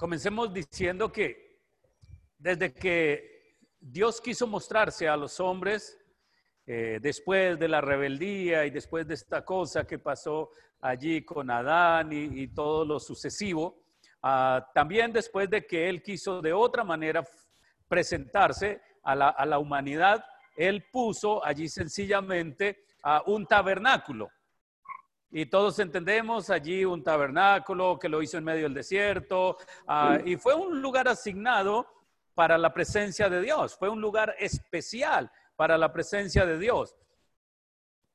Comencemos diciendo que desde que Dios quiso mostrarse a los hombres, eh, después de la rebeldía y después de esta cosa que pasó allí con Adán y, todo lo sucesivo, ah, también después de que Él quiso de otra manera presentarse a la, humanidad, Él puso allí sencillamente un tabernáculo. Y todos entendemos allí un tabernáculo que lo hizo en medio del desierto ah, y fue un lugar asignado para la presencia de Dios, fue un lugar especial para la presencia de Dios.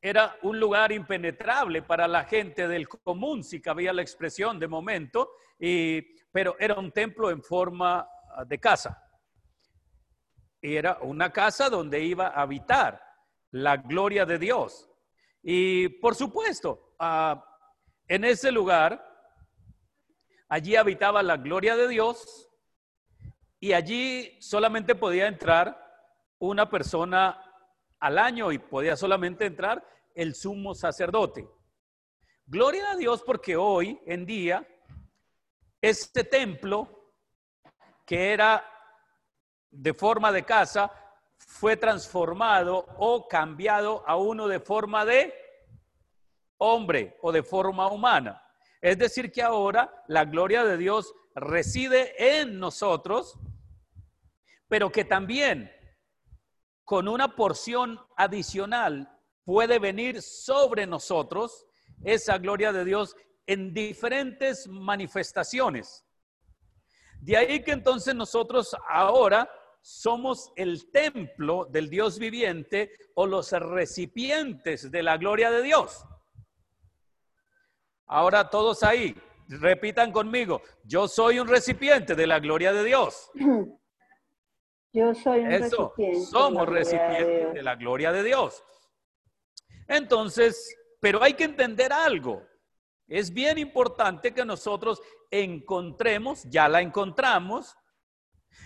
Era un lugar impenetrable para la gente del común, si cabía la expresión de momento, y, pero era un templo en forma ah, de casa. Y era una casa donde iba a habitar la gloria de Dios. Y por supuesto, Ah, en ese lugar, allí habitaba la gloria de Dios y allí solamente podía entrar una persona al año y podía solamente entrar el sumo sacerdote. Gloria a Dios porque hoy en día este templo que era de forma de casa fue transformado o cambiado a uno de forma de hombre o de forma humana. Es decir, que ahora la gloria de Dios reside en nosotros, pero que también con una porción adicional puede venir sobre nosotros esa gloria de Dios en diferentes manifestaciones. De ahí que entonces nosotros ahora somos el templo del Dios viviente o los recipientes de la gloria de Dios. Ahora todos ahí, repitan conmigo, yo soy un recipiente de la gloria de Dios. Yo soy un Eso, recipiente. somos recipientes de la gloria de Dios. Entonces, pero hay que entender algo. Es bien importante que nosotros encontremos, ya la encontramos,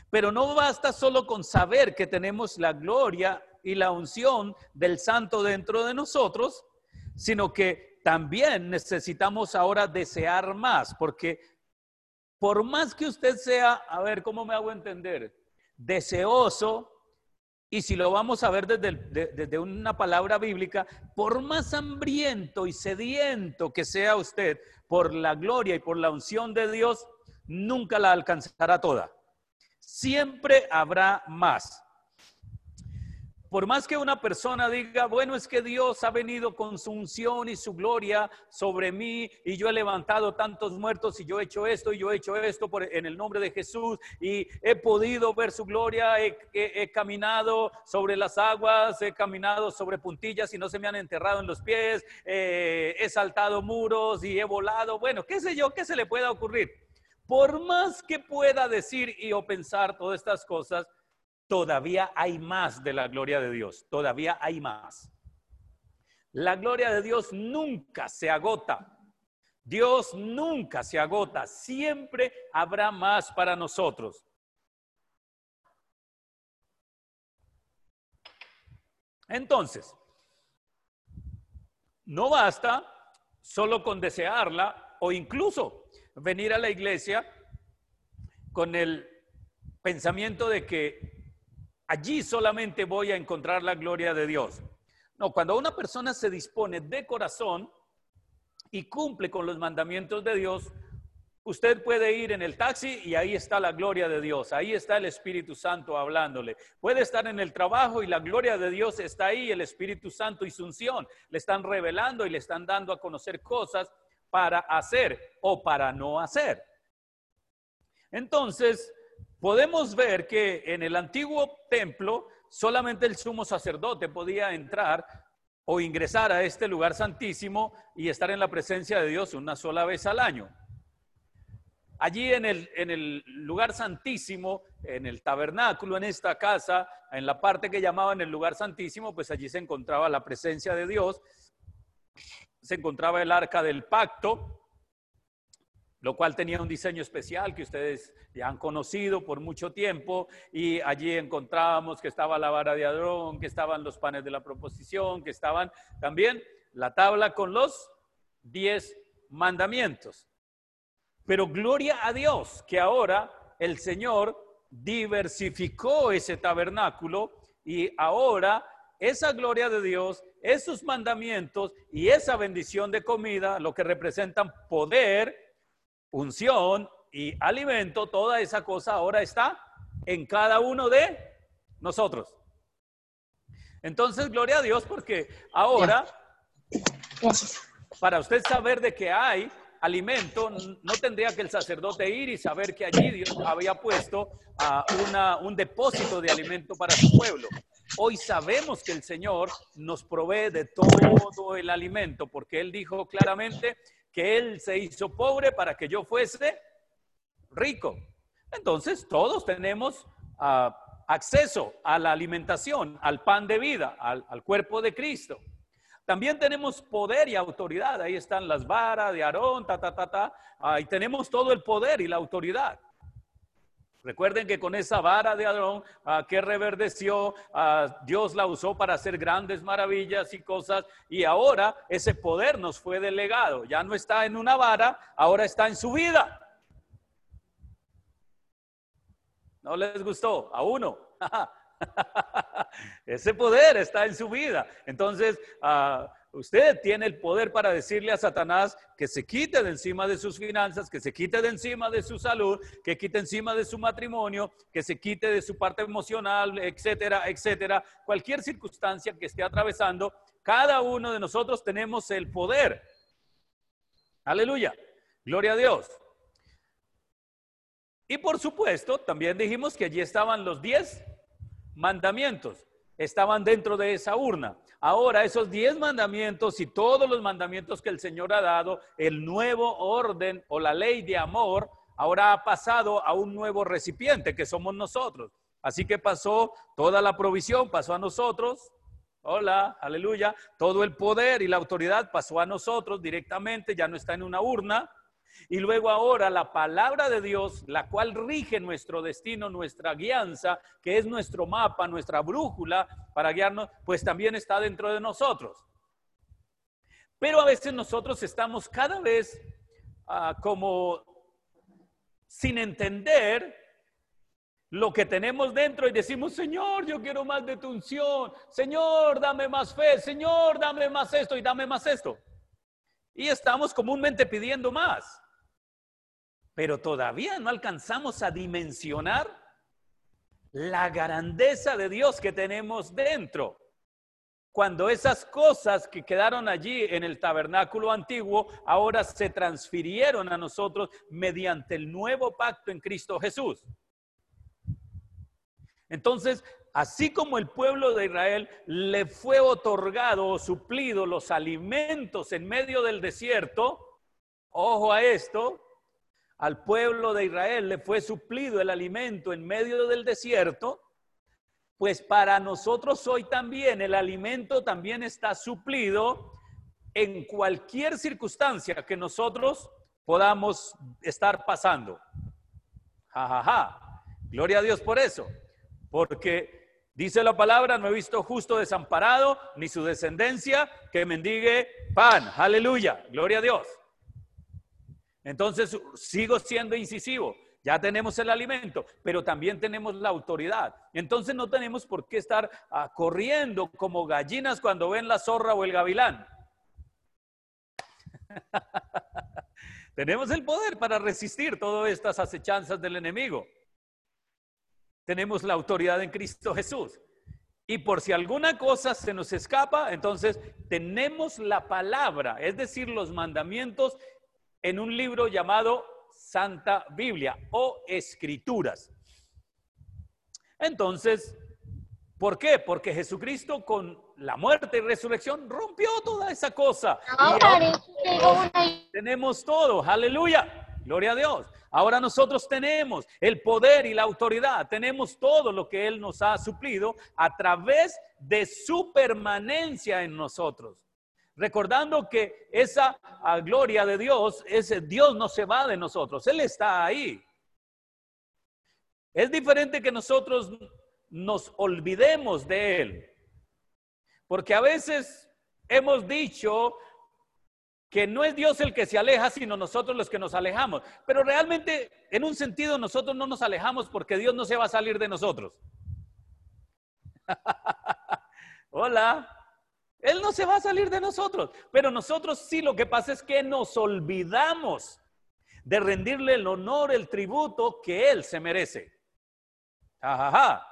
pero no basta solo con saber que tenemos la gloria y la unción del santo dentro de nosotros, sino que también necesitamos ahora desear más, porque por más que usted sea, a ver, ¿cómo me hago entender? Deseoso, y si lo vamos a ver desde, una palabra bíblica, por más hambriento y sediento que sea usted por la gloria y por la unción de Dios, nunca la alcanzará toda. Siempre habrá más. Por más que una persona diga, bueno, es que Dios ha venido con su unción y su gloria sobre mí y yo he levantado tantos muertos y yo he hecho esto y yo he hecho esto en el nombre de Jesús y he podido ver su gloria, he, caminado sobre las aguas, he caminado sobre puntillas y no se me han enterrado en los pies, eh, he saltado muros y he volado. Bueno, qué sé yo, qué se le pueda ocurrir. Por más que pueda decir y o pensar todas estas cosas, todavía hay más de la gloria de Dios, todavía hay más. La gloria de Dios nunca se agota. Dios nunca se agota, siempre habrá más para nosotros. Entonces, no basta solo con desearla o incluso venir a la iglesia con el pensamiento de que allí solamente voy a encontrar la gloria de Dios. No, cuando una persona se dispone de corazón y cumple con los mandamientos de Dios, usted puede ir en el taxi y ahí está la gloria de Dios, ahí está el Espíritu Santo hablándole. Puede estar en el trabajo y la gloria de Dios está ahí, el Espíritu Santo y su unción le están revelando y le están dando a conocer cosas para hacer o para no hacer. Entonces, podemos ver que en el antiguo templo solamente el sumo sacerdote podía entrar o ingresar a este lugar santísimo y estar en la presencia de Dios una sola vez al año. Allí en el, lugar santísimo, en el tabernáculo, en esta casa, en la parte que llamaban el lugar santísimo, pues allí se encontraba la presencia de Dios, se encontraba el arca del pacto, lo cual tenía un diseño especial que ustedes ya han conocido por mucho tiempo y allí encontrábamos que estaba la vara de Adrón, que estaban los panes de la proposición, que estaban también la tabla con los diez mandamientos. Pero gloria a Dios que ahora el Señor diversificó ese tabernáculo y ahora esa gloria de Dios, esos mandamientos y esa bendición de comida, lo que representan poder, unción y alimento, toda esa cosa ahora está en cada uno de nosotros. Entonces, gloria a Dios porque ahora, para usted saber de que hay alimento, no tendría que el sacerdote ir y saber que allí Dios había puesto un depósito de alimento para su pueblo. Hoy sabemos que el Señor nos provee de todo el alimento, porque Él dijo claramente que Él se hizo pobre para que yo fuese rico. Entonces, todos tenemos ah, acceso a la alimentación, al pan de vida, al, cuerpo de Cristo. También tenemos poder y autoridad. Ahí están las varas de Aarón, ta, ta, ta, ta. Tenemos todo el poder y la autoridad. Recuerden que con esa vara de Aarón ah, que reverdeció, ah, Dios la usó para hacer grandes maravillas y cosas. Y ahora ese poder nos fue delegado. Ya no está en una vara, ahora está en su vida. ¿No les gustó? A uno. Ese poder está en su vida. Entonces, ah, usted tiene el poder para decirle a Satanás que se quite de encima de sus finanzas, que se quite de encima de su salud, que quite encima de su matrimonio, que se quite de su parte emocional, etcétera, etcétera. Cualquier circunstancia que esté atravesando, cada uno de nosotros tenemos el poder. Aleluya. Gloria a Dios. Y por supuesto, también dijimos que allí estaban los diez mandamientos estaban dentro de esa urna. Ahora, esos diez mandamientos y todos los mandamientos que el Señor ha dado, el nuevo orden o la ley de amor, ahora ha pasado a un nuevo recipiente que somos nosotros. Así que pasó toda la provisión, pasó a nosotros. Hola, aleluya. Todo el poder y la autoridad pasó a nosotros directamente, ya no está en una urna, y luego ahora la palabra de Dios, la cual rige nuestro destino, nuestra guianza, que es nuestro mapa, nuestra brújula para guiarnos, pues también está dentro de nosotros. Pero a veces nosotros estamos cada vez ah, como sin entender lo que tenemos dentro y decimos, Señor, yo quiero más de tu unción, Señor, dame más fe, Señor, dame más esto y dame más esto. Y estamos comúnmente pidiendo más pero todavía no alcanzamos a dimensionar la grandeza de Dios que tenemos dentro. Cuando esas cosas que quedaron allí en el tabernáculo antiguo ahora se transfirieron a nosotros mediante el nuevo pacto en Cristo Jesús. Entonces, así como el pueblo de Israel le fue otorgado o suplido los alimentos en medio del desierto, ojo a esto, al pueblo de Israel le fue suplido el alimento en medio del desierto, pues para nosotros hoy también el alimento también está suplido en cualquier circunstancia que nosotros podamos estar pasando. Ja, ja, ja. Gloria a Dios por eso. Porque dice la palabra, no he visto justo desamparado, ni su descendencia que mendigue pan. Aleluya. Gloria a Dios. Entonces, sigo siendo incisivo. Ya tenemos el alimento, pero también tenemos la autoridad. Entonces no tenemos por qué estar ah, corriendo como gallinas cuando ven la zorra o el gavilán. tenemos el poder para resistir todas estas acechanzas del enemigo. Tenemos la autoridad en Cristo Jesús. Y por si alguna cosa se nos escapa, entonces tenemos la palabra, es decir, los mandamientos en un libro llamado Santa Biblia o Escrituras. Entonces, ¿por qué? Porque Jesucristo con la muerte y resurrección rompió toda esa cosa. tenemos todo, aleluya, gloria a Dios. Ahora nosotros tenemos el poder y la autoridad, tenemos todo lo que Él nos ha suplido a través de su permanencia en nosotros recordando que esa ah, gloria de Dios, ese Dios no se va de nosotros, Él está ahí. Es diferente que nosotros nos olvidemos de Él, porque a veces hemos dicho que no es Dios el que se aleja, sino nosotros los que nos alejamos. Pero realmente, en un sentido, nosotros no nos alejamos porque Dios no se va a salir de nosotros. Hola. Él no se va a salir de nosotros, pero nosotros sí lo que pasa es que nos olvidamos de rendirle el honor, el tributo que Él se merece. Ajaja.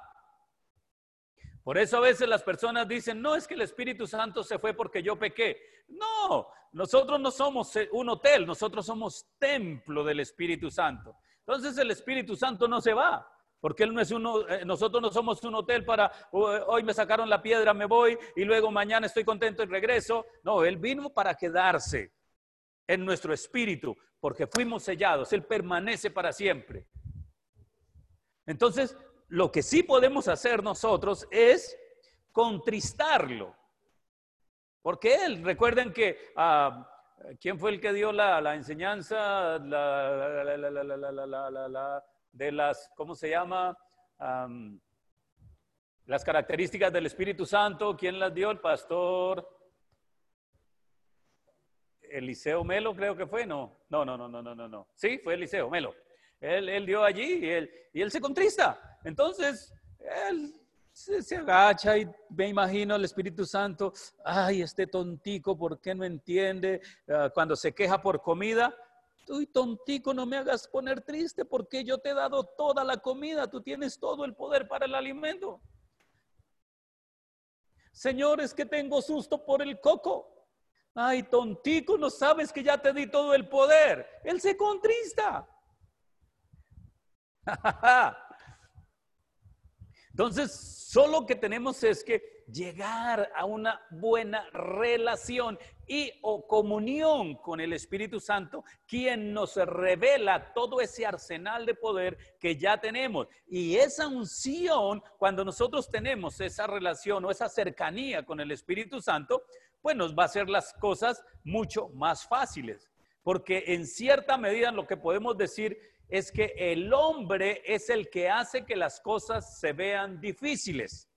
Por eso a veces las personas dicen, no es que el Espíritu Santo se fue porque yo pequé. No, nosotros no somos eh, un hotel, nosotros somos templo del Espíritu Santo. Entonces el Espíritu Santo no se va, porque él no es uno, eh, nosotros no somos un hotel para hoy me sacaron la piedra, me voy y luego mañana estoy contento y regreso. No, él vino para quedarse en nuestro espíritu, porque fuimos sellados, él permanece para siempre. Entonces, lo que sí podemos hacer nosotros es contristarlo. Porque él, recuerden que, ah, ¿quién fue el que dio la, enseñanza de las, ¿cómo se llama? Las características del Espíritu Santo, ¿quién las dio? El pastor Eliseo Melo, creo que fue, no, no, no, no, no, no, no, sí, fue Eliseo Melo. Él, él dio allí y él, y él se contrista. Entonces, él se, agacha y me imagino el Espíritu Santo, ay, este tontico, ¿por qué no entiende? Ah, cuando se queja por comida, tú tontico, no me hagas poner triste porque yo te he dado toda la comida, tú tienes todo el poder para el alimento. Señor, es que tengo susto por el coco. Ay, tontico, no sabes que ya te di todo el poder. Él se contrista. Entonces, solo que tenemos es que llegar a una buena relación y o comunión con el Espíritu Santo, quien nos revela todo ese arsenal de poder que ya tenemos. Y esa unción, cuando nosotros tenemos esa relación o esa cercanía con el Espíritu Santo, pues nos va a hacer las cosas mucho más fáciles. Porque en cierta medida lo que podemos decir es que el hombre es el que hace que las cosas se vean difíciles.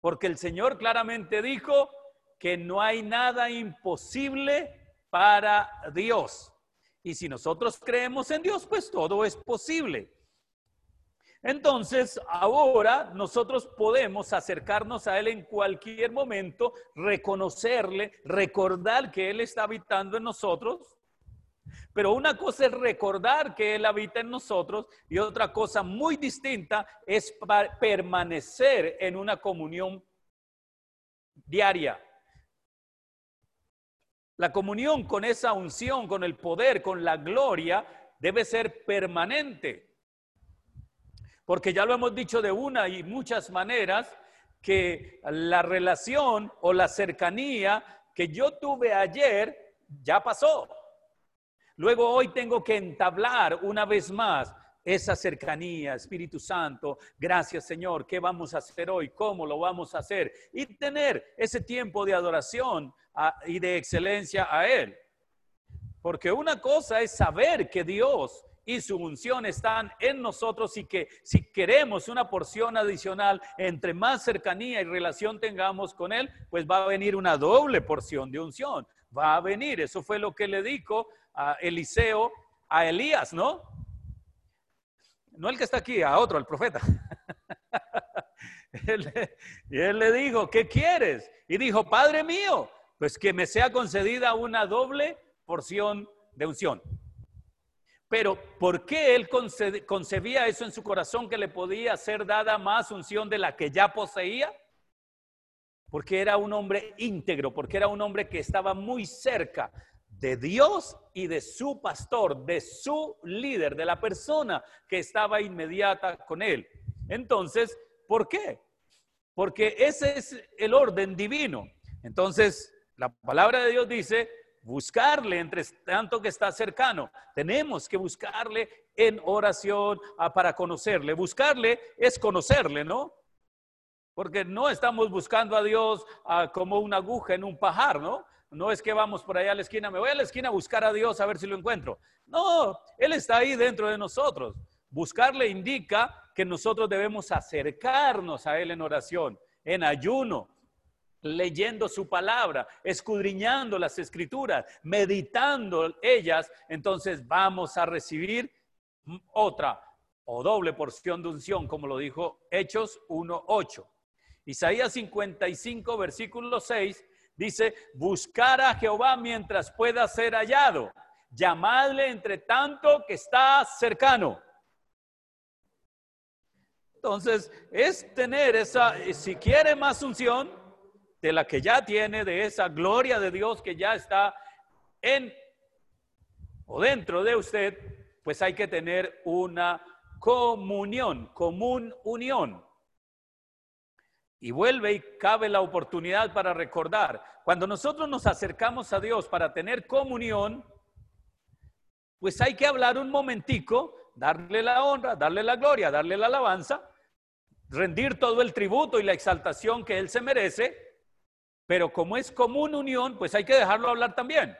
Porque el Señor claramente dijo que no hay nada imposible para Dios. Y si nosotros creemos en Dios, pues todo es posible. Entonces, ahora nosotros podemos acercarnos a Él en cualquier momento, reconocerle, recordar que Él está habitando en nosotros pero una cosa es recordar que Él habita en nosotros y otra cosa muy distinta es permanecer en una comunión diaria. La comunión con esa unción, con el poder, con la gloria, debe ser permanente. Porque ya lo hemos dicho de una y muchas maneras, que la relación o la cercanía que yo tuve ayer ya pasó. Luego hoy tengo que entablar una vez más esa cercanía, Espíritu Santo. Gracias Señor, ¿qué vamos a hacer hoy? ¿Cómo lo vamos a hacer? Y tener ese tiempo de adoración ah, y de excelencia a Él. Porque una cosa es saber que Dios y su unción están en nosotros y que si queremos una porción adicional, entre más cercanía y relación tengamos con Él, pues va a venir una doble porción de unción. Va a venir. Eso fue lo que le dijo a Eliseo, a Elías, ¿no? No el que está aquí, a otro, al profeta. y él le dijo, ¿qué quieres? Y dijo, Padre mío, pues que me sea concedida una doble porción de unción. Pero ¿por qué él concebía eso en su corazón que le podía ser dada más unción de la que ya poseía? Porque era un hombre íntegro, porque era un hombre que estaba muy cerca de Dios y de su pastor, de su líder, de la persona que estaba inmediata con él. Entonces, ¿por qué? Porque ese es el orden divino. Entonces, la palabra de Dios dice, buscarle entre tanto que está cercano. Tenemos que buscarle en oración ah, para conocerle. Buscarle es conocerle, ¿no? Porque no estamos buscando a Dios ah, como una aguja en un pajar, ¿no? No es que vamos por allá a la esquina, me voy a la esquina a buscar a Dios a ver si lo encuentro. No, Él está ahí dentro de nosotros. Buscarle indica que nosotros debemos acercarnos a Él en oración, en ayuno. leyendo su palabra, escudriñando las escrituras, meditando ellas, entonces vamos a recibir otra o doble porción de unción, como lo dijo Hechos 1.8. Isaías 55, versículo 6, dice, buscar a Jehová mientras pueda ser hallado, llamadle entre tanto que está cercano. Entonces, es tener esa, si quiere más unción, de la que ya tiene, de esa gloria de Dios que ya está en o dentro de usted, pues hay que tener una comunión, común unión. Y vuelve y cabe la oportunidad para recordar, cuando nosotros nos acercamos a Dios para tener comunión, pues hay que hablar un momentico, darle la honra, darle la gloria, darle la alabanza, rendir todo el tributo y la exaltación que Él se merece, pero como es común unión, pues hay que dejarlo hablar también.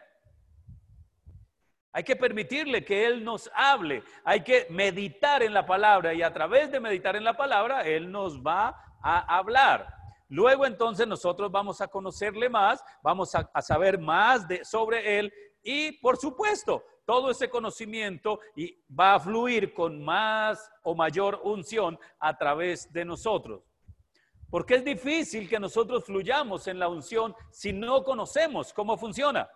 Hay que permitirle que Él nos hable, hay que meditar en la palabra y a través de meditar en la palabra, Él nos va a hablar. Luego entonces nosotros vamos a conocerle más, vamos a, saber más de, sobre Él y por supuesto, todo ese conocimiento y va a fluir con más o mayor unción a través de nosotros. Porque es difícil que nosotros fluyamos en la unción si no conocemos cómo funciona.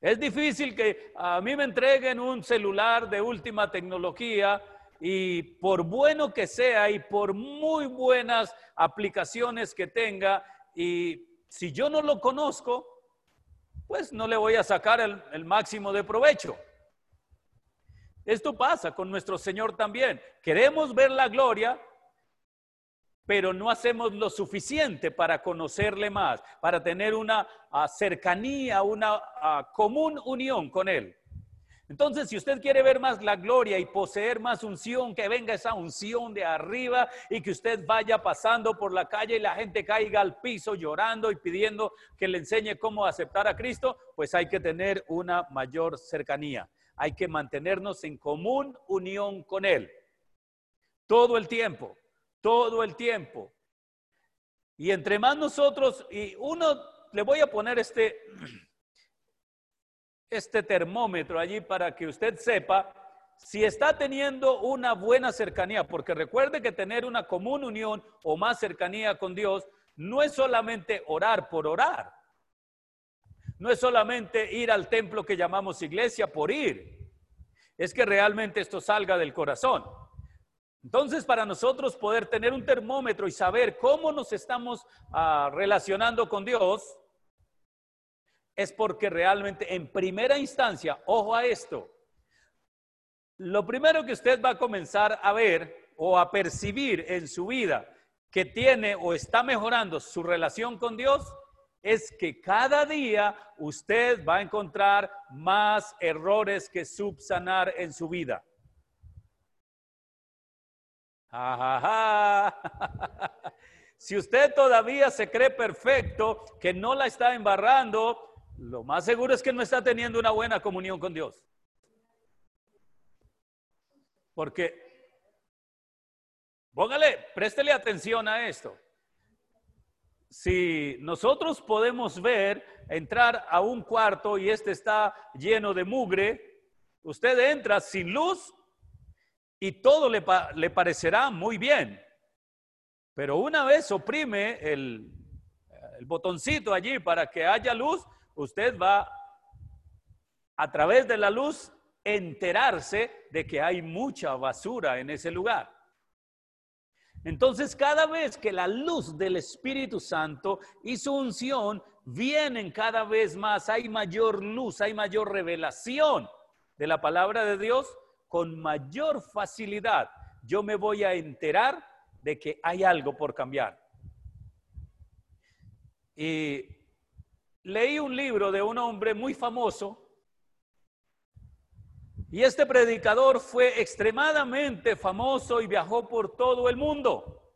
Es difícil que a mí me entreguen un celular de última tecnología y por bueno que sea y por muy buenas aplicaciones que tenga, y si yo no lo conozco, pues no le voy a sacar el, máximo de provecho. Esto pasa con nuestro Señor también. Queremos ver la gloria, pero no hacemos lo suficiente para conocerle más, para tener una ah, cercanía, una ah, común unión con Él. Entonces, si usted quiere ver más la gloria y poseer más unción, que venga esa unción de arriba y que usted vaya pasando por la calle y la gente caiga al piso llorando y pidiendo que le enseñe cómo aceptar a Cristo, pues hay que tener una mayor cercanía. Hay que mantenernos en común unión con Él. Todo el tiempo todo el tiempo. Y entre más nosotros, y uno, le voy a poner este, este termómetro allí para que usted sepa si está teniendo una buena cercanía, porque recuerde que tener una común unión o más cercanía con Dios no es solamente orar por orar, no es solamente ir al templo que llamamos iglesia por ir, es que realmente esto salga del corazón. Entonces, para nosotros poder tener un termómetro y saber cómo nos estamos ah, relacionando con Dios, es porque realmente en primera instancia, ojo a esto, lo primero que usted va a comenzar a ver o a percibir en su vida que tiene o está mejorando su relación con Dios es que cada día usted va a encontrar más errores que subsanar en su vida. Si usted todavía se cree perfecto, que no la está embarrando, lo más seguro es que no está teniendo una buena comunión con Dios. Porque, póngale, préstele atención a esto. Si nosotros podemos ver, entrar a un cuarto y este está lleno de mugre, usted entra sin luz y todo le, parecerá muy bien. Pero una vez oprime el, el botoncito allí para que haya luz, usted va a través de la luz enterarse de que hay mucha basura en ese lugar. Entonces, cada vez que la luz del Espíritu Santo y su unción vienen cada vez más, hay mayor luz, hay mayor revelación de la palabra de Dios, con mayor facilidad yo me voy a enterar de que hay algo por cambiar. Y leí un libro de un hombre muy famoso y este predicador fue extremadamente famoso y viajó por todo el mundo.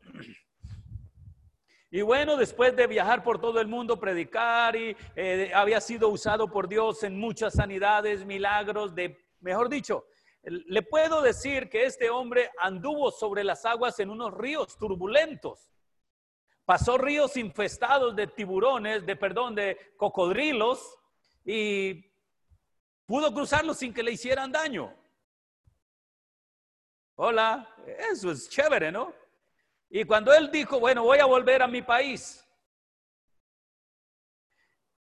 Y bueno, después de viajar por todo el mundo, predicar y eh, había sido usado por Dios en muchas sanidades, milagros, de, mejor dicho, le puedo decir que este hombre anduvo sobre las aguas en unos ríos turbulentos. Pasó ríos infestados de tiburones, de perdón, de cocodrilos y pudo cruzarlos sin que le hicieran daño. Hola, eso es chévere, ¿no? Y cuando él dijo, bueno, voy a volver a mi país.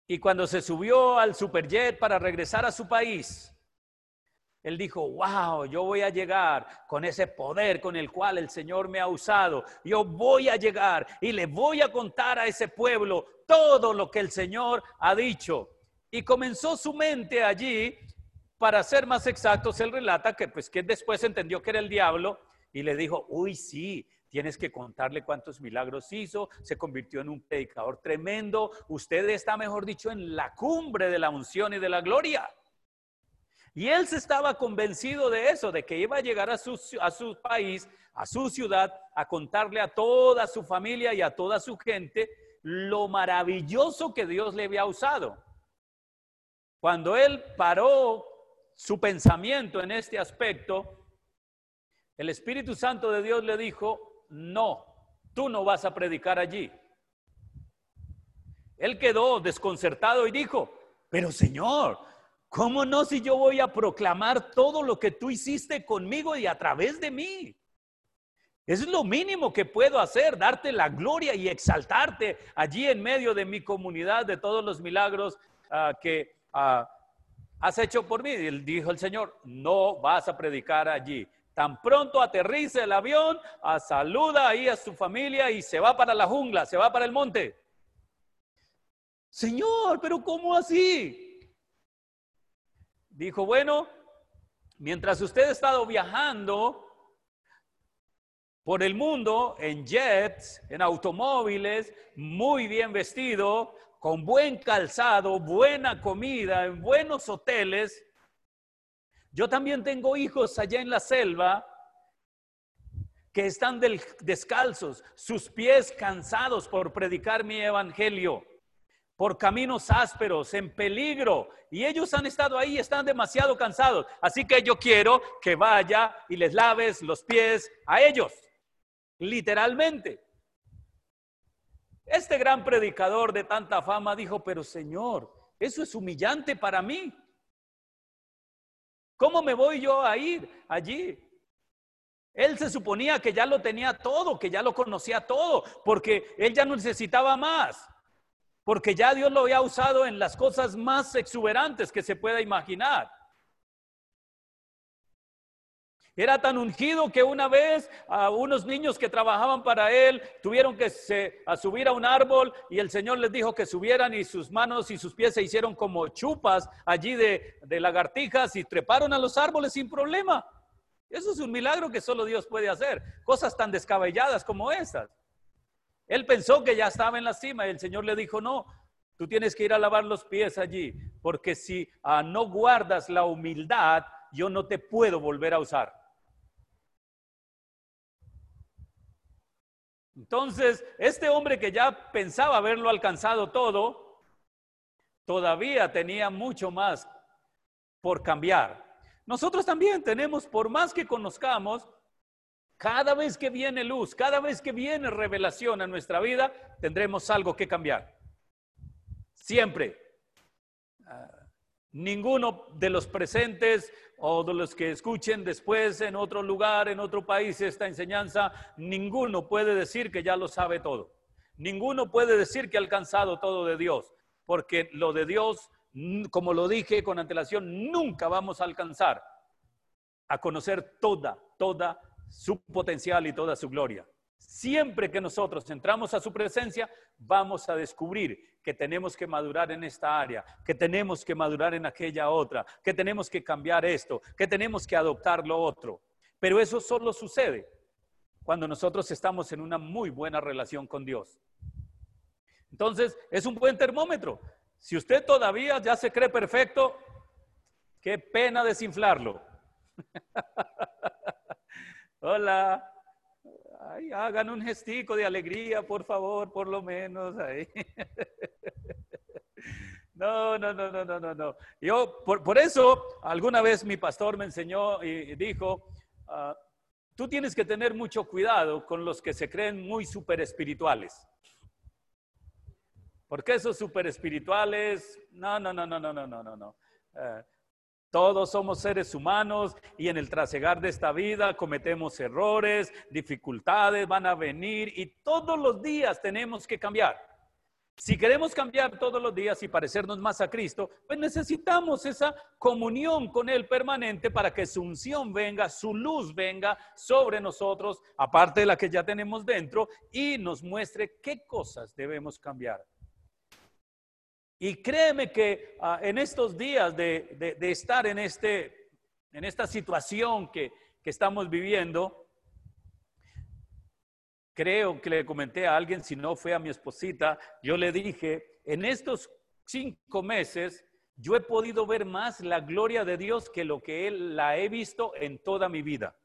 Y cuando se subió al superjet para regresar a su país, él dijo, wow, yo voy a llegar con ese poder con el cual el Señor me ha usado. Yo voy a llegar y le voy a contar a ese pueblo todo lo que el Señor ha dicho. Y comenzó su mente allí, para ser más exactos, él relata que pues que después entendió que era el diablo y le dijo, uy, sí, Tienes que contarle cuántos milagros hizo, se convirtió en un predicador tremendo. Usted está, mejor dicho, en la cumbre de la unción y de la gloria. Y él se estaba convencido de eso, de que iba a llegar a su, a su país, a su ciudad, a contarle a toda su familia y a toda su gente lo maravilloso que Dios le había usado. Cuando él paró su pensamiento en este aspecto, el Espíritu Santo de Dios le dijo, no, tú no vas a predicar allí. Él quedó desconcertado y dijo, pero Señor, ¿Cómo no si yo voy a proclamar todo lo que tú hiciste conmigo y a través de mí? Es lo mínimo que puedo hacer, darte la gloria y exaltarte allí en medio de mi comunidad de todos los milagros ah, que ah, has hecho por mí. Y dijo el Señor, no vas a predicar allí. Tan pronto aterrice el avión, ah, saluda ahí a su familia y se va para la jungla, se va para el monte. Señor, pero ¿cómo así? Dijo, bueno, mientras usted ha estado viajando por el mundo en jets, en automóviles, muy bien vestido, con buen calzado, buena comida, en buenos hoteles, yo también tengo hijos allá en la selva que están descalzos, sus pies cansados por predicar mi evangelio por caminos ásperos, en peligro. Y ellos han estado ahí, están demasiado cansados. Así que yo quiero que vaya y les laves los pies a ellos, literalmente. Este gran predicador de tanta fama dijo, pero Señor, eso es humillante para mí. ¿Cómo me voy yo a ir allí? Él se suponía que ya lo tenía todo, que ya lo conocía todo, porque él ya no necesitaba más porque ya Dios lo había usado en las cosas más exuberantes que se pueda imaginar. Era tan ungido que una vez a unos niños que trabajaban para él tuvieron que subir a un árbol y el Señor les dijo que subieran y sus manos y sus pies se hicieron como chupas allí de, de lagartijas y treparon a los árboles sin problema. Eso es un milagro que solo Dios puede hacer. Cosas tan descabelladas como estas. Él pensó que ya estaba en la cima y el Señor le dijo, no, tú tienes que ir a lavar los pies allí, porque si ah, no guardas la humildad, yo no te puedo volver a usar. Entonces, este hombre que ya pensaba haberlo alcanzado todo, todavía tenía mucho más por cambiar. Nosotros también tenemos, por más que conozcamos, cada vez que viene luz, cada vez que viene revelación a nuestra vida, tendremos algo que cambiar. Siempre. Ah, ninguno de los presentes o de los que escuchen después en otro lugar, en otro país esta enseñanza, ninguno puede decir que ya lo sabe todo. Ninguno puede decir que ha alcanzado todo de Dios, porque lo de Dios, como lo dije con antelación, nunca vamos a alcanzar a conocer toda, toda su potencial y toda su gloria. Siempre que nosotros entramos a su presencia, vamos a descubrir que tenemos que madurar en esta área, que tenemos que madurar en aquella otra, que tenemos que cambiar esto, que tenemos que adoptar lo otro. Pero eso solo sucede cuando nosotros estamos en una muy buena relación con Dios. Entonces, es un buen termómetro. Si usted todavía ya se cree perfecto, qué pena desinflarlo. Hola. Ay, hagan un gestico de alegría, por favor, por lo menos ahí. No, no, no, no, no, no, no. Yo, por, eso, alguna vez mi pastor me enseñó y dijo, ah, tú tienes que tener mucho cuidado con los que se creen muy super espirituales. Porque esos super espirituales, no, no, no, no, no, no, no, no, no. Todos somos seres humanos y en el trasegar de esta vida cometemos errores, dificultades van a venir y todos los días tenemos que cambiar. Si queremos cambiar todos los días y parecernos más a Cristo, pues necesitamos esa comunión con Él permanente para que su unción venga, su luz venga sobre nosotros, aparte de la que ya tenemos dentro, y nos muestre qué cosas debemos cambiar. Y créeme que ah, en estos días de, estar en, este, en esta situación que, que estamos viviendo, creo que le comenté a alguien, si no fue a mi esposita, yo le dije, en estos cinco meses yo he podido ver más la gloria de Dios que lo que él la he visto en toda mi vida.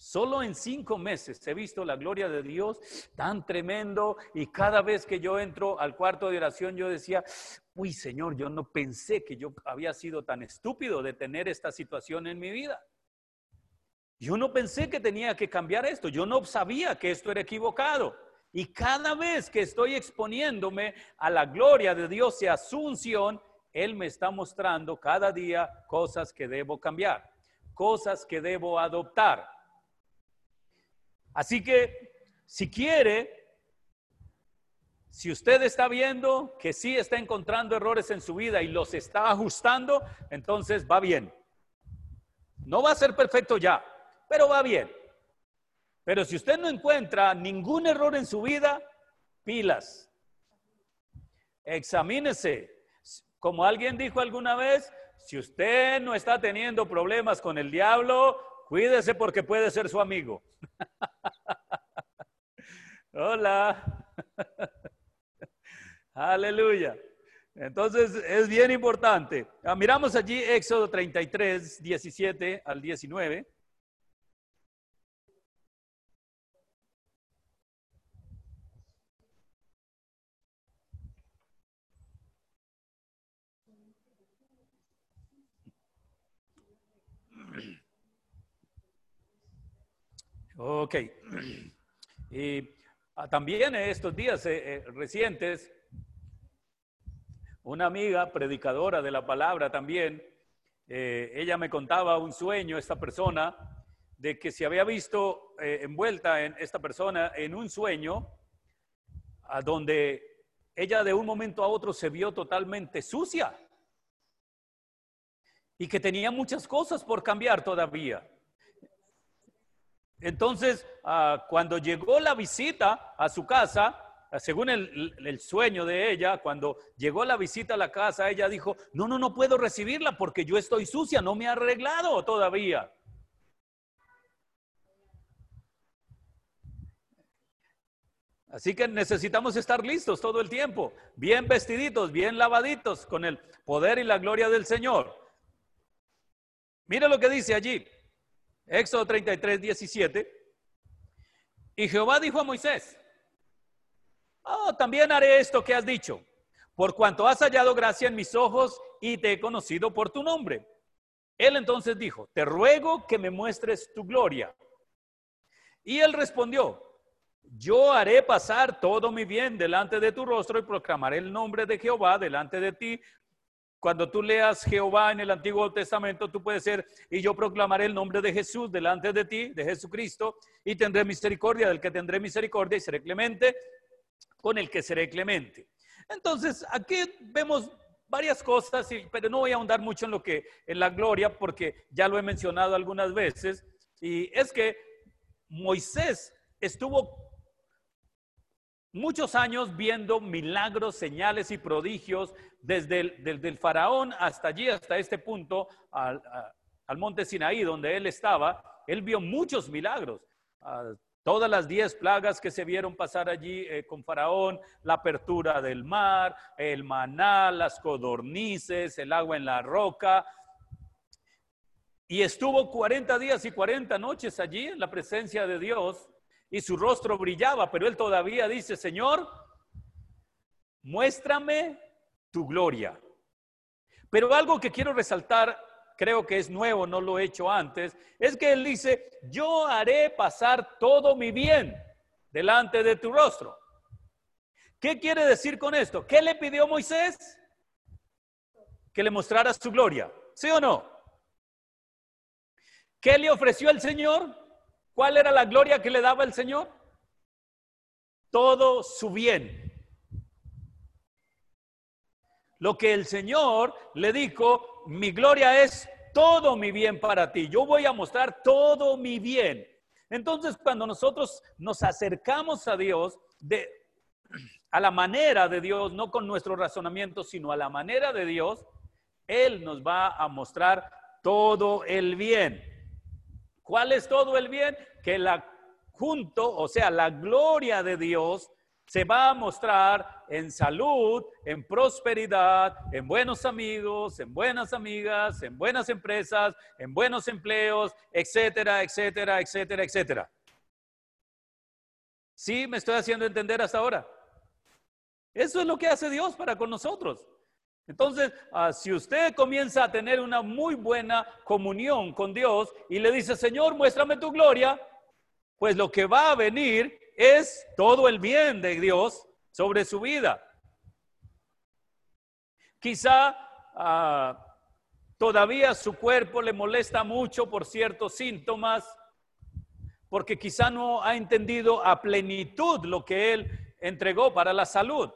Solo en cinco meses he visto la gloria de Dios tan tremendo y cada vez que yo entro al cuarto de oración yo decía, uy Señor, yo no pensé que yo había sido tan estúpido de tener esta situación en mi vida. Yo no pensé que tenía que cambiar esto, yo no sabía que esto era equivocado. Y cada vez que estoy exponiéndome a la gloria de Dios y a su unción, Él me está mostrando cada día cosas que debo cambiar, cosas que debo adoptar. Así que, si quiere, si usted está viendo que sí está encontrando errores en su vida y los está ajustando, entonces va bien. No va a ser perfecto ya, pero va bien. Pero si usted no encuentra ningún error en su vida, pilas. Examínese. Como alguien dijo alguna vez, si usted no está teniendo problemas con el diablo, cuídese porque puede ser su amigo. Hola. Aleluya. Entonces es bien importante. Ah, miramos allí Éxodo 33, 17 al 19. Ok. Y ah, también estos días eh, eh, recientes, una amiga predicadora de la palabra también, eh, ella me contaba un sueño, esta persona, de que se había visto envuelta en esta persona en un sueño a donde ella de un momento a otro se vio totalmente sucia y que tenía muchas cosas por cambiar todavía. Entonces, ah, cuando llegó la visita a su casa, ah, según el, sueño de ella, cuando llegó la visita a la casa, ella dijo, no, no, no puedo recibirla porque yo estoy sucia, no me ha arreglado todavía. Así que necesitamos estar listos todo el tiempo, bien vestiditos, bien lavaditos, con el poder y la gloria del Señor. Mira lo que dice allí. Éxodo 33, 17. Y Jehová dijo a Moisés, oh, también haré esto que has dicho, por cuanto has hallado gracia en mis ojos y te he conocido por tu nombre. Él entonces dijo, te ruego que me muestres tu gloria. Y él respondió, yo haré pasar todo mi bien delante de tu rostro y proclamaré el nombre de Jehová delante de ti cuando tú leas Jehová en el Antiguo Testamento, tú puedes ser, y yo proclamaré el nombre de Jesús delante de ti, de Jesucristo, y tendré misericordia del que tendré misericordia y seré clemente con el que seré clemente. Entonces, aquí vemos varias cosas, pero no voy a ahondar mucho en lo que, en la gloria, porque ya lo he mencionado algunas veces, y es que Moisés estuvo muchos años viendo milagros, señales y prodigios desde el, faraón hasta allí, hasta este punto, al, monte Sinaí, donde él estaba. Él vio muchos milagros. Ah, todas las diez plagas que se vieron pasar allí eh, con Faraón, la apertura del mar, el maná, las codornices, el agua en la roca. Y estuvo 40 días y 40 noches allí en la presencia de Dios y su rostro brillaba, pero él todavía dice, Señor, muéstrame tu gloria. Pero algo que quiero resaltar creo que es nuevo, no lo he hecho antes, es que él dice, yo haré pasar todo mi bien delante de tu rostro. ¿Qué quiere decir con esto? ¿Qué le pidió Moisés? Que le mostrara su gloria. ¿Sí o no? ¿Qué le ofreció el Señor? ¿Cuál era la gloria que le daba el Señor? Todo su bien. Lo que el Señor le dijo, mi gloria es todo mi bien para ti. Yo voy a mostrar todo mi bien. Entonces, cuando nosotros nos acercamos a Dios de, a la manera de Dios, no con nuestro razonamiento, sino a la manera de Dios, Él nos va a mostrar todo el bien. ¿Cuál es todo el bien? Que la junto, o sea, la gloria de Dios se va a mostrar en salud, en prosperidad, en buenos amigos, en buenas amigas, en buenas empresas, en buenos empleos, etcétera, etcétera, etcétera, etcétera. ¿Sí me estoy haciendo entender hasta ahora? Eso es lo que hace Dios para con nosotros. Entonces, ah, si usted comienza a tener una muy buena comunión con Dios y le dice, Señor, muéstrame tu gloria, pues lo que va a venir es todo el bien de Dios sobre su vida. Quizá ah, todavía su cuerpo le molesta mucho por ciertos síntomas, porque quizá no ha entendido a plenitud lo que Él entregó para la salud.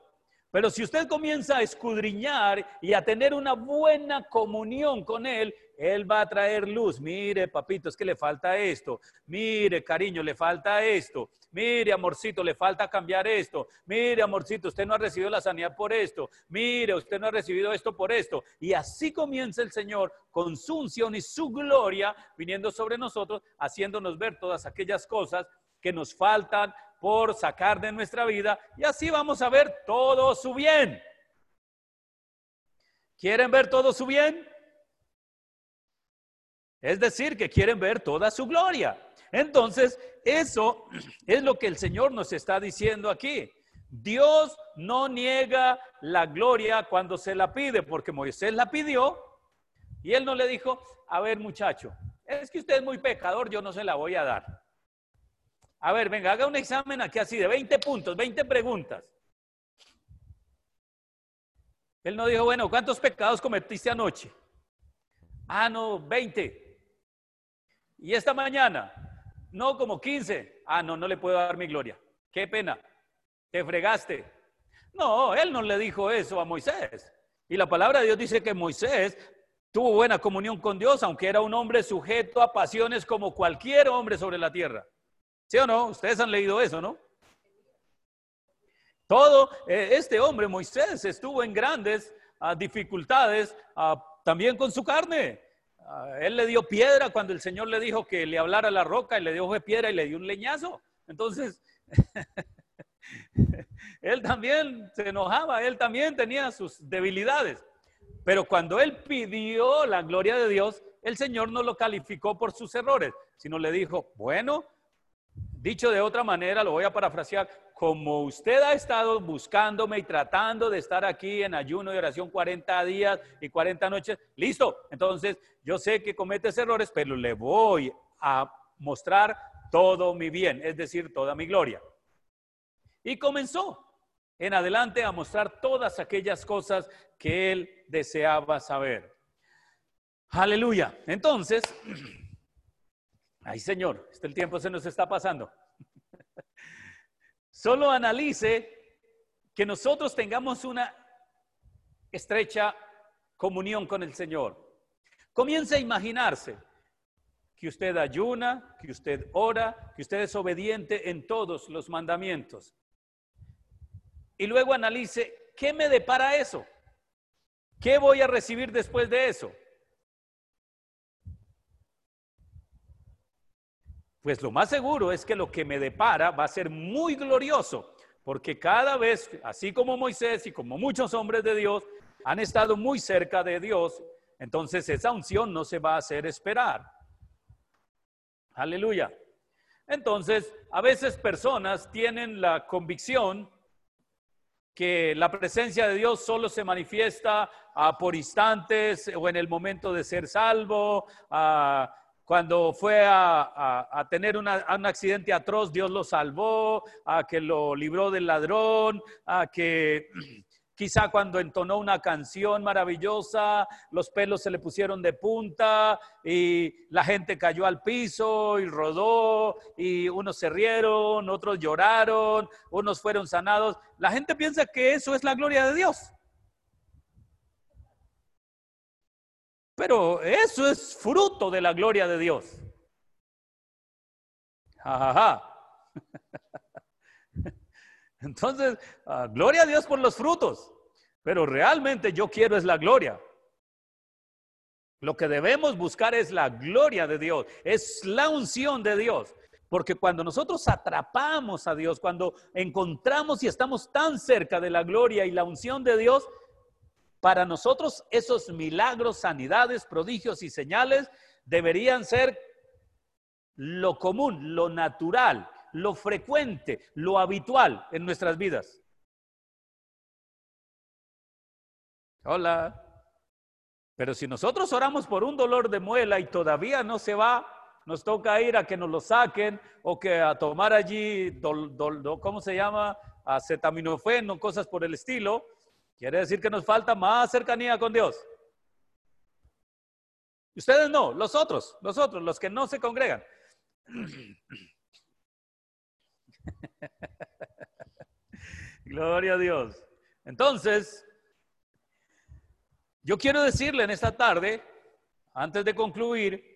Pero si usted comienza a escudriñar y a tener una buena comunión con Él, Él va a traer luz. Mire, papito, es que le falta esto. Mire, cariño, le falta esto. Mire, amorcito, le falta cambiar esto. Mire, amorcito, usted no ha recibido la sanidad por esto. Mire, usted no ha recibido esto por esto. Y así comienza el Señor con su unción y su gloria viniendo sobre nosotros, haciéndonos ver todas aquellas cosas que nos faltan por sacar de nuestra vida y así vamos a ver todo su bien. ¿Quieren ver todo su bien? Es decir, que quieren ver toda su gloria. Entonces, eso es lo que el Señor nos está diciendo aquí. Dios no niega la gloria cuando se la pide, porque Moisés la pidió y él no le dijo, a ver muchacho, es que usted es muy pecador, yo no se la voy a dar. A ver, venga, haga un examen aquí así de 20 puntos, 20 preguntas. Él no dijo, bueno, ¿cuántos pecados cometiste anoche? Ah, no, 20. ¿Y esta mañana? No, como 15. Ah, no, no le puedo dar mi gloria. Qué pena. Te fregaste. No, él no le dijo eso a Moisés. Y la palabra de Dios dice que Moisés tuvo buena comunión con Dios, aunque era un hombre sujeto a pasiones como cualquier hombre sobre la tierra. ¿Sí o no? Ustedes han leído eso, ¿no? Todo eh, este hombre, Moisés, estuvo en grandes ah, dificultades ah, también con su carne. Ah, él le dio piedra cuando el Señor le dijo que le hablara la roca y le dio piedra y le dio un leñazo. Entonces, él también se enojaba, él también tenía sus debilidades. Pero cuando él pidió la gloria de Dios, el Señor no lo calificó por sus errores, sino le dijo, bueno, Dicho de otra manera, lo voy a parafrasear, como usted ha estado buscándome y tratando de estar aquí en ayuno y oración 40 días y 40 noches, listo. Entonces, yo sé que cometes errores, pero le voy a mostrar todo mi bien, es decir, toda mi gloria. Y comenzó en adelante a mostrar todas aquellas cosas que él deseaba saber. Aleluya. Entonces, Ay, Señor, este el tiempo se nos está pasando. Solo analice que nosotros tengamos una estrecha comunión con el Señor. Comience a imaginarse que usted ayuna, que usted ora, que usted es obediente en todos los mandamientos. Y luego analice, ¿qué me depara eso? ¿Qué voy a recibir después de eso? Pues lo más seguro es que lo que me depara va a ser muy glorioso, porque cada vez, así como Moisés y como muchos hombres de Dios, han estado muy cerca de Dios, entonces esa unción no se va a hacer esperar. Aleluya. Entonces, a veces personas tienen la convicción que la presencia de Dios solo se manifiesta ah, por instantes o en el momento de ser salvo. ah, cuando fue a, a- tener una- un accidente atroz, Dios lo salvó, a que lo libró del ladrón, a que quizá cuando entonó una canción maravillosa, los pelos se le pusieron de punta y la gente cayó al piso y rodó y unos se rieron, otros lloraron, unos fueron sanados. La gente piensa que eso es la gloria de Dios. Pero eso es fruto de la gloria de Dios. Ja. Entonces, ah, gloria a Dios por los frutos, pero realmente yo quiero es la gloria. Lo que debemos buscar es la gloria de Dios, es la unción de Dios. Porque cuando nosotros atrapamos a Dios, cuando encontramos y estamos tan cerca de la gloria y la unción de Dios, para nosotros esos milagros, sanidades, prodigios y señales deberían ser lo común, lo natural, lo frecuente, lo habitual en nuestras vidas. Hola. Pero si nosotros oramos por un dolor de muela y todavía no se va, nos toca ir a que nos lo saquen o que a tomar allí, dol- dol- do- ¿cómo se llama? Acetaminofén o cosas por el estilo. Quiere decir que nos falta más cercanía con Dios. Ustedes no, los otros, los otros, los que no se congregan. Gloria a Dios. Entonces, yo quiero decirle en esta tarde, antes de concluir,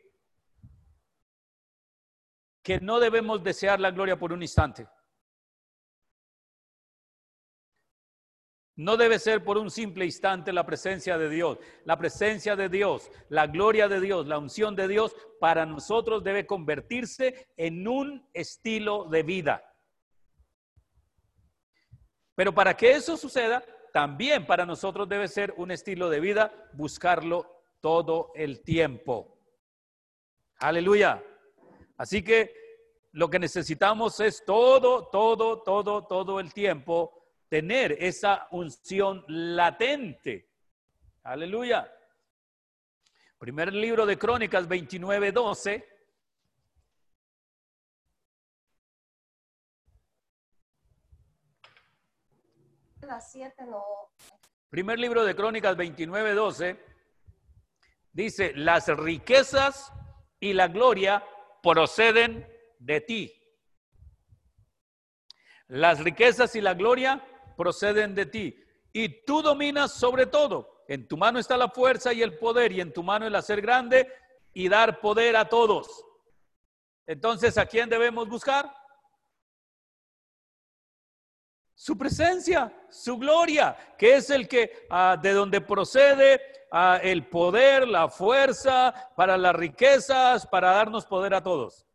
que no debemos desear la gloria por un instante. No debe ser por un simple instante la presencia de Dios. La presencia de Dios, la gloria de Dios, la unción de Dios para nosotros debe convertirse en un estilo de vida. Pero para que eso suceda, también para nosotros debe ser un estilo de vida buscarlo todo el tiempo. Aleluya. Así que lo que necesitamos es todo, todo, todo, todo el tiempo tener esa unción latente. Aleluya. Primer libro de Crónicas 29, 12. Las siete no. Primer libro de Crónicas 29, 12. Dice, las riquezas y la gloria proceden de ti. Las riquezas y la gloria proceden de ti. Y tú dominas sobre todo. En tu mano está la fuerza y el poder, y en tu mano el hacer grande y dar poder a todos. Entonces, ¿a quién debemos buscar? Su presencia, su gloria, que es el que ah, de donde procede ah, el poder, la fuerza para las riquezas, para darnos poder a todos.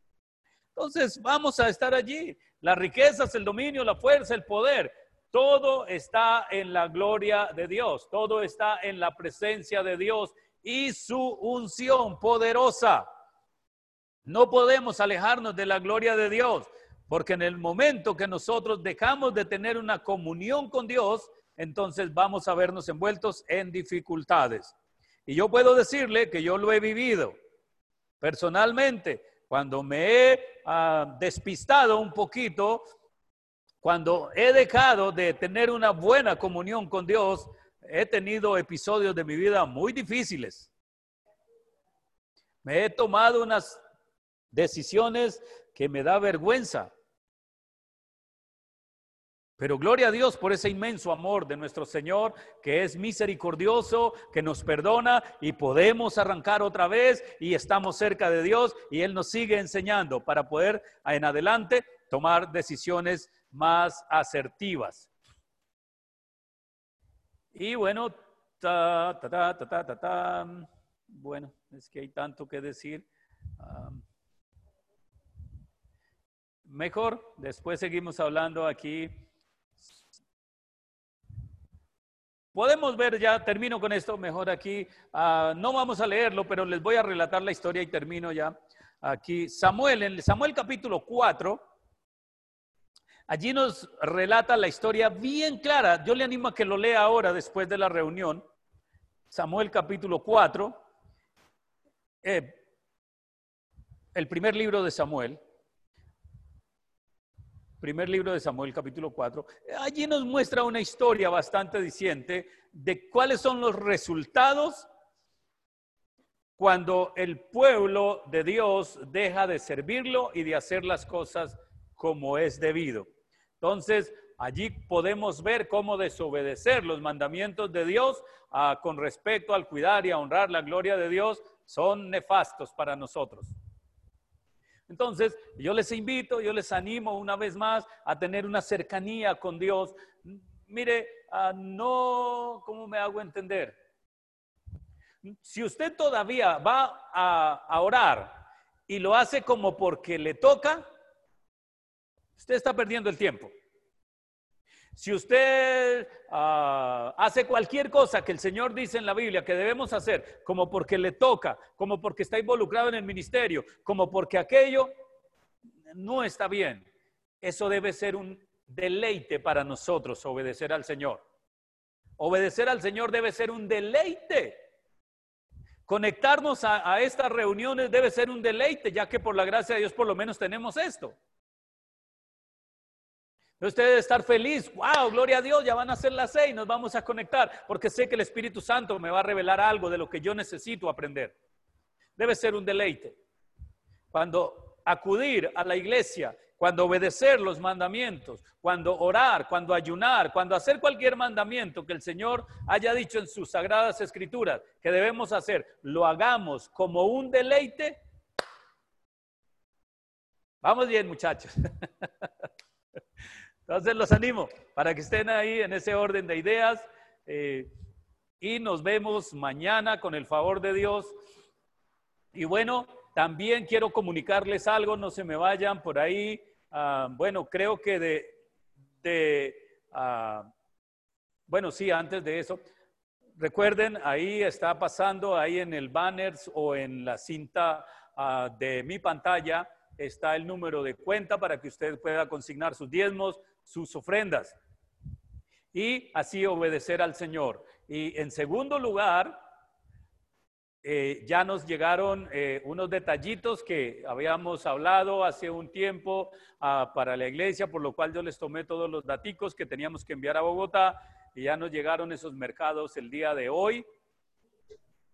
Entonces, vamos a estar allí. Las riquezas, el dominio, la fuerza, el poder, todo está en la gloria de Dios, todo está en la presencia de Dios y su unción poderosa. No podemos alejarnos de la gloria de Dios, porque en el momento que nosotros dejamos de tener una comunión con Dios, entonces vamos a vernos envueltos en dificultades. Y yo puedo decirle que yo lo he vivido personalmente, cuando me he ah, despistado un poquito, cuando he dejado de tener una buena comunión con Dios, he tenido episodios de mi vida muy difíciles. Me he tomado unas decisiones que me da vergüenza. Pero gloria a Dios por ese inmenso amor de nuestro Señor, que es misericordioso, que nos perdona y podemos arrancar otra vez y estamos cerca de Dios y Él nos sigue enseñando para poder en adelante tomar decisiones más asertivas. Y bueno, ta, ta, ta, ta, ta, ta, bueno, es que hay tanto que decir. Mejor, después seguimos hablando aquí. Podemos ver ya, termino con esto, mejor aquí. ah, no vamos a leerlo, pero les voy a relatar la historia y termino ya. Aquí, Samuel, en Samuel capítulo 4, Allí nos relata la historia bien clara. Yo le animo a que lo lea ahora después de la reunión. Samuel capítulo 4. Eh, el primer libro de Samuel. Primer libro de Samuel capítulo 4. Allí nos muestra una historia bastante diciente de cuáles son los resultados cuando el pueblo de Dios deja de servirlo y de hacer las cosas como es debido. Entonces, allí podemos ver cómo desobedecer los mandamientos de Dios ah, con respecto al cuidar y a honrar la gloria de Dios son nefastos para nosotros. Entonces, yo les invito, yo les animo una vez más a tener una cercanía con Dios. Mire, ah, no, ¿cómo me hago entender? Si usted todavía va a, a orar y lo hace como porque le toca, Usted está perdiendo el tiempo. Si usted ah, hace cualquier cosa que el Señor dice en la Biblia que debemos hacer, como porque le toca, como porque está involucrado en el ministerio, como porque aquello no está bien, eso debe ser un deleite para nosotros, obedecer al Señor. Obedecer al Señor debe ser un deleite. Conectarnos a estas reuniones debe ser un deleite, ya que por la gracia de Dios por lo menos tenemos esto. Usted debe estar feliz. Wow, gloria a Dios, ya van a ser las seis, nos vamos a conectar, porque sé que el Espíritu Santo me va a revelar algo de lo que yo necesito aprender. Debe ser un deleite. Cuando acudir a la iglesia, cuando obedecer los mandamientos, cuando orar, cuando ayunar, cuando hacer cualquier mandamiento que el Señor haya dicho en sus sagradas escrituras que debemos hacer, lo hagamos como un deleite. Vamos bien, muchachos. Entonces los animo para que estén ahí en ese orden de ideas eh, y nos vemos mañana con el favor de Dios. Y bueno, también quiero comunicarles algo, no se me vayan por ahí. Ah, bueno, creo que de, de ah, bueno, sí, antes de eso, recuerden, ahí está pasando, ahí en el banner o en la cinta ah, de mi pantalla, está el número de cuenta para que usted pueda consignar sus diezmos, sus ofrendas y así obedecer al Señor. Y en segundo lugar, eh, ya nos llegaron eh, unos detallitos que habíamos hablado hace un tiempo ah, para la iglesia, por lo cual yo les tomé todos los daticos que teníamos que enviar a Bogotá y ya nos llegaron esos mercados el día de hoy.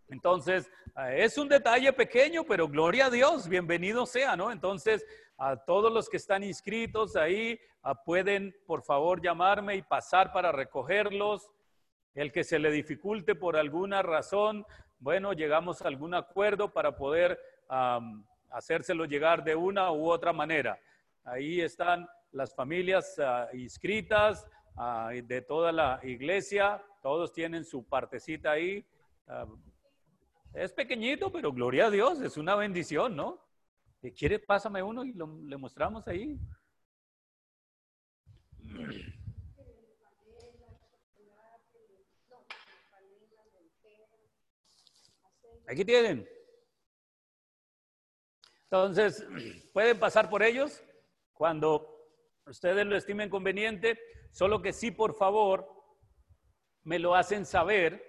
Entonces, ah, es un detalle pequeño, pero gloria a Dios, bienvenido sea, ¿no? Entonces, a todos los que están inscritos ahí, ah, pueden por favor llamarme y pasar para recogerlos. El que se le dificulte por alguna razón, bueno, llegamos a algún acuerdo para poder hacérselo llegar de una u otra manera. Ahí están las familias ah, inscritas de toda la iglesia, todos tienen su partecita ahí. Es pequeñito, pero gloria a Dios, es una bendición, ¿no? Si quiere, pásame uno y le mostramos ahí. Aquí tienen. Entonces, pueden pasar por ellos cuando ustedes lo estimen conveniente, solo que sí, por favor, me lo hacen saber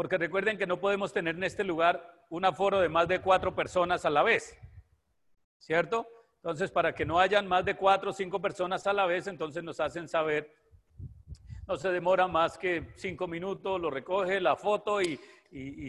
porque recuerden que no podemos tener en este lugar un aforo de más de cuatro personas a la vez, ¿cierto? Entonces, para que no hayan más de cuatro o cinco personas a la vez, entonces nos hacen saber, no se demora más que cinco minutos, lo recoge la foto y,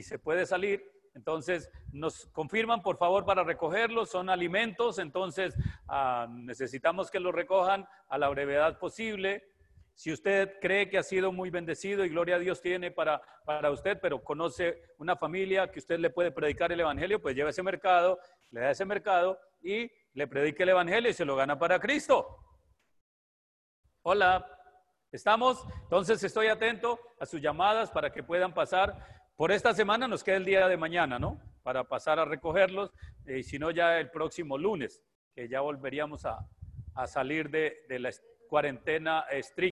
se puede salir. Entonces, nos confirman, por favor, para recogerlos, son alimentos, entonces ah, necesitamos que los recojan a la brevedad posible. Si usted cree que ha sido muy bendecido y gloria a Dios tiene para, para usted, pero conoce una familia que usted le puede predicar el Evangelio, pues lleva ese mercado, le da ese mercado y le predique el Evangelio y se lo gana para Cristo. Hola, ¿estamos? Entonces estoy atento a sus llamadas para que puedan pasar. Por esta semana nos queda el día de mañana, ¿no? Para pasar a recogerlos, eh, y si no ya el próximo lunes, que ya volveríamos a, a salir de, de la cuarentena estricta.